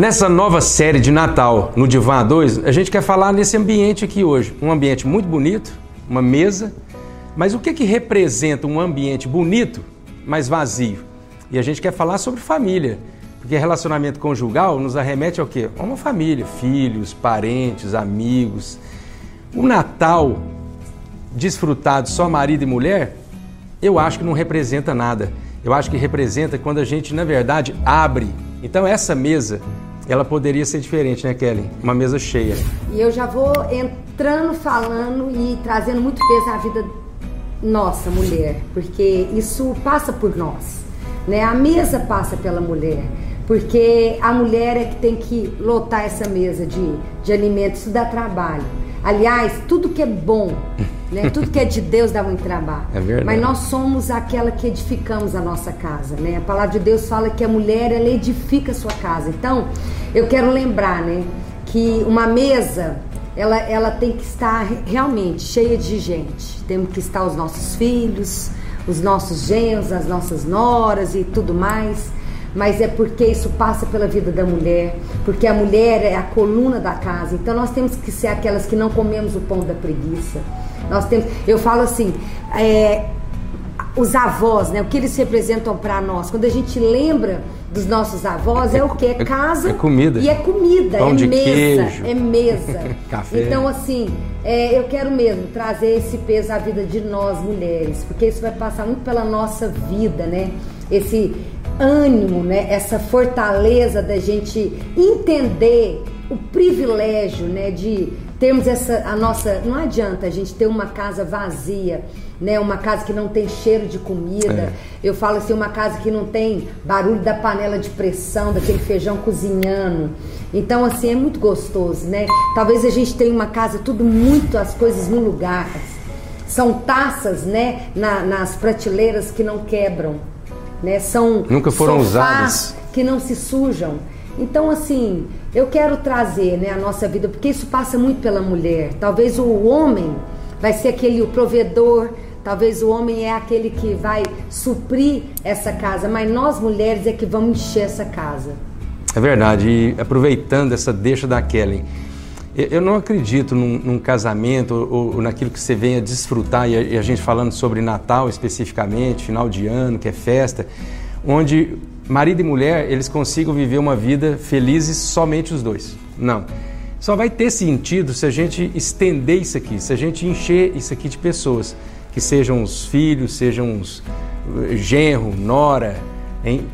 Nessa nova série de Natal no Divã 2, a gente quer falar nesse ambiente aqui hoje. Um ambiente muito bonito, uma mesa. Mas o que, que representa um ambiente bonito, mas vazio? E a gente quer falar sobre família. Porque relacionamento conjugal nos arremete ao quê? A uma família, filhos, parentes, amigos. O Natal desfrutado só marido e mulher, eu acho que não representa nada. Eu acho que representa quando a gente, na verdade, abre. Então essa mesa, ela poderia ser diferente, né, Kelly? Uma mesa cheia. E eu já vou entrando, falando e trazendo muito peso à vida nossa, mulher, porque isso passa por nós, né? A mesa passa pela mulher, porque a mulher é que tem que lotar essa mesa de, de alimentos, isso dá trabalho. Aliás, tudo que é bom, né? Tudo que é de Deus dá muito trabalho. É verdade. Mas nós somos aquela que edificamos a nossa casa, né? A palavra de Deus fala que a mulher ela edifica a sua casa. Então, eu quero lembrar, né, que uma mesa ela, ela tem que estar realmente cheia de gente. Temos que estar os nossos filhos, os nossos genros, as nossas noras e tudo mais mas é porque isso passa pela vida da mulher, porque a mulher é a coluna da casa. Então nós temos que ser aquelas que não comemos o pão da preguiça. Nós temos, eu falo assim, é, os avós, né? O que eles representam para nós? Quando a gente lembra dos nossos avós, é o que? É casa é comida. e é comida, Pão é de mesa, queijo. é mesa. Café. Então assim, é, eu quero mesmo trazer esse peso à vida de nós mulheres, porque isso vai passar muito pela nossa vida, né? Esse ânimo, né? Essa fortaleza da gente entender o privilégio, né? De termos essa a nossa, não adianta a gente ter uma casa vazia, né? Uma casa que não tem cheiro de comida. É. Eu falo assim, uma casa que não tem barulho da panela de pressão, daquele feijão cozinhando. Então assim é muito gostoso, né? Talvez a gente tenha uma casa tudo muito as coisas no lugar. São taças, né? Na- nas prateleiras que não quebram né? São Nunca foram usadas. que não se sujam. Então, assim, eu quero trazer né, a nossa vida, porque isso passa muito pela mulher. Talvez o homem vai ser aquele o provedor, talvez o homem é aquele que vai suprir essa casa, mas nós mulheres é que vamos encher essa casa. É verdade. E aproveitando essa deixa da Kelly, eu- não acredito num, num casamento ou, ou naquilo que você venha desfrutar, e a, e a gente falando sobre Natal especificamente, final de ano, que é festa, onde marido e mulher eles consigam viver uma vida felizes somente os dois. Não. Só vai ter sentido se a gente estender isso aqui, se a gente encher isso aqui de pessoas, que sejam os filhos, sejam os eh, genro, nora,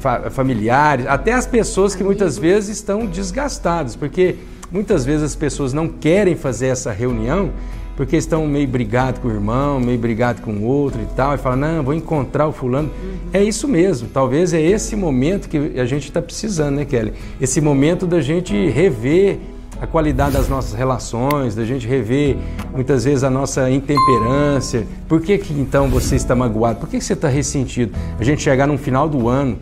fa- familiares, até as pessoas que muitas vezes estão desgastadas, porque muitas vezes as pessoas não querem fazer essa reunião porque estão meio brigado com o irmão, meio brigado com o outro e tal, e falam, não, vou encontrar o fulano. É isso mesmo, talvez é esse momento que a gente está precisando, né, Kelly? Esse momento da gente rever a qualidade das nossas relações, da gente rever muitas vezes a nossa intemperância. Por que, que então você está magoado? Por que, que você está ressentido? A gente chegar no final do ano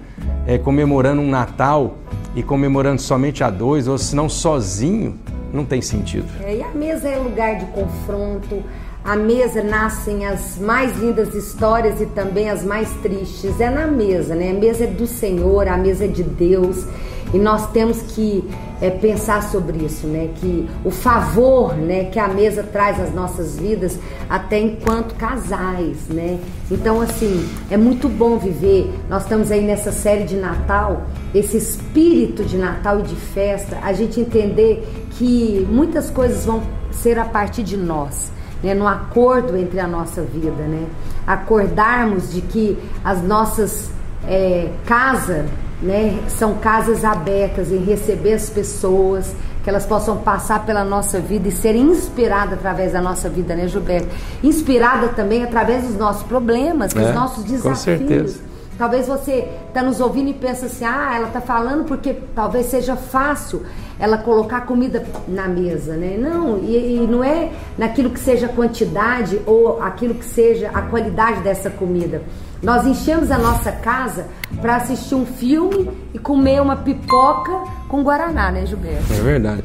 é, comemorando um Natal e comemorando somente a dois, ou se não sozinho, não tem sentido. É, e a mesa é lugar de confronto. A mesa nascem as mais lindas histórias e também as mais tristes. É na mesa, né? A mesa é do Senhor, a mesa é de Deus. E nós temos que é, pensar sobre isso, né? Que o favor, né, que a mesa traz às nossas vidas, até enquanto casais, né? Então, assim, é muito bom viver. Nós estamos aí nessa série de Natal, esse espírito de Natal e de festa, a gente entender que muitas coisas vão ser a partir de nós. Né, no acordo entre a nossa vida, né? Acordarmos de que as nossas é, casas, né, são casas abertas em receber as pessoas, que elas possam passar pela nossa vida e serem inspiradas através da nossa vida, né, Gilberto? Inspirada também através dos nossos problemas, dos É, nossos com desafios. certeza. Talvez você está nos ouvindo e pensa assim, ah, ela está falando porque talvez seja fácil ela colocar comida na mesa, né? Não, e, e não é naquilo que seja a quantidade ou aquilo que seja a qualidade dessa comida. Nós enchemos a nossa casa para assistir um filme e comer uma pipoca com guaraná, né, Gilberto? É verdade.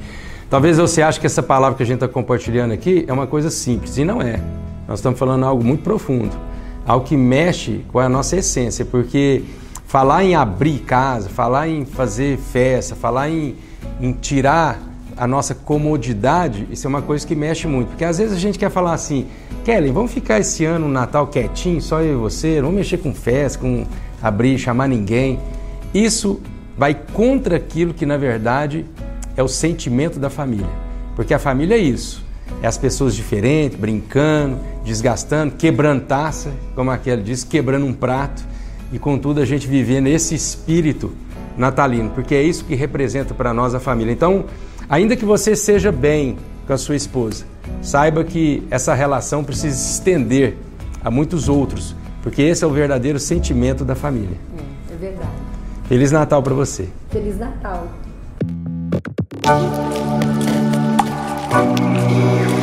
Talvez você ache que essa palavra que a gente está compartilhando aqui é uma coisa simples, e não é. Nós estamos falando algo muito profundo, algo que mexe com a nossa essência, porque falar em abrir casa, falar em fazer festa, falar em, em tirar a nossa comodidade, isso é uma coisa que mexe muito. Porque às vezes a gente quer falar assim, Kelly, vamos ficar esse ano no Natal quietinho, só eu e você, não vamos mexer com festa, com abrir, chamar ninguém. Isso vai contra aquilo que na verdade é o sentimento da família. Porque a família é isso. É as pessoas diferentes, brincando, desgastando, quebrando taça, como aquele diz, quebrando um prato. E contudo a gente viver nesse espírito natalino, porque é isso que representa para nós a família. Então, ainda que você seja bem com a sua esposa, saiba que essa relação precisa se estender a muitos outros, porque esse é o verdadeiro sentimento da família. É, é verdade. Feliz Natal para você. Feliz Natal. Thank you.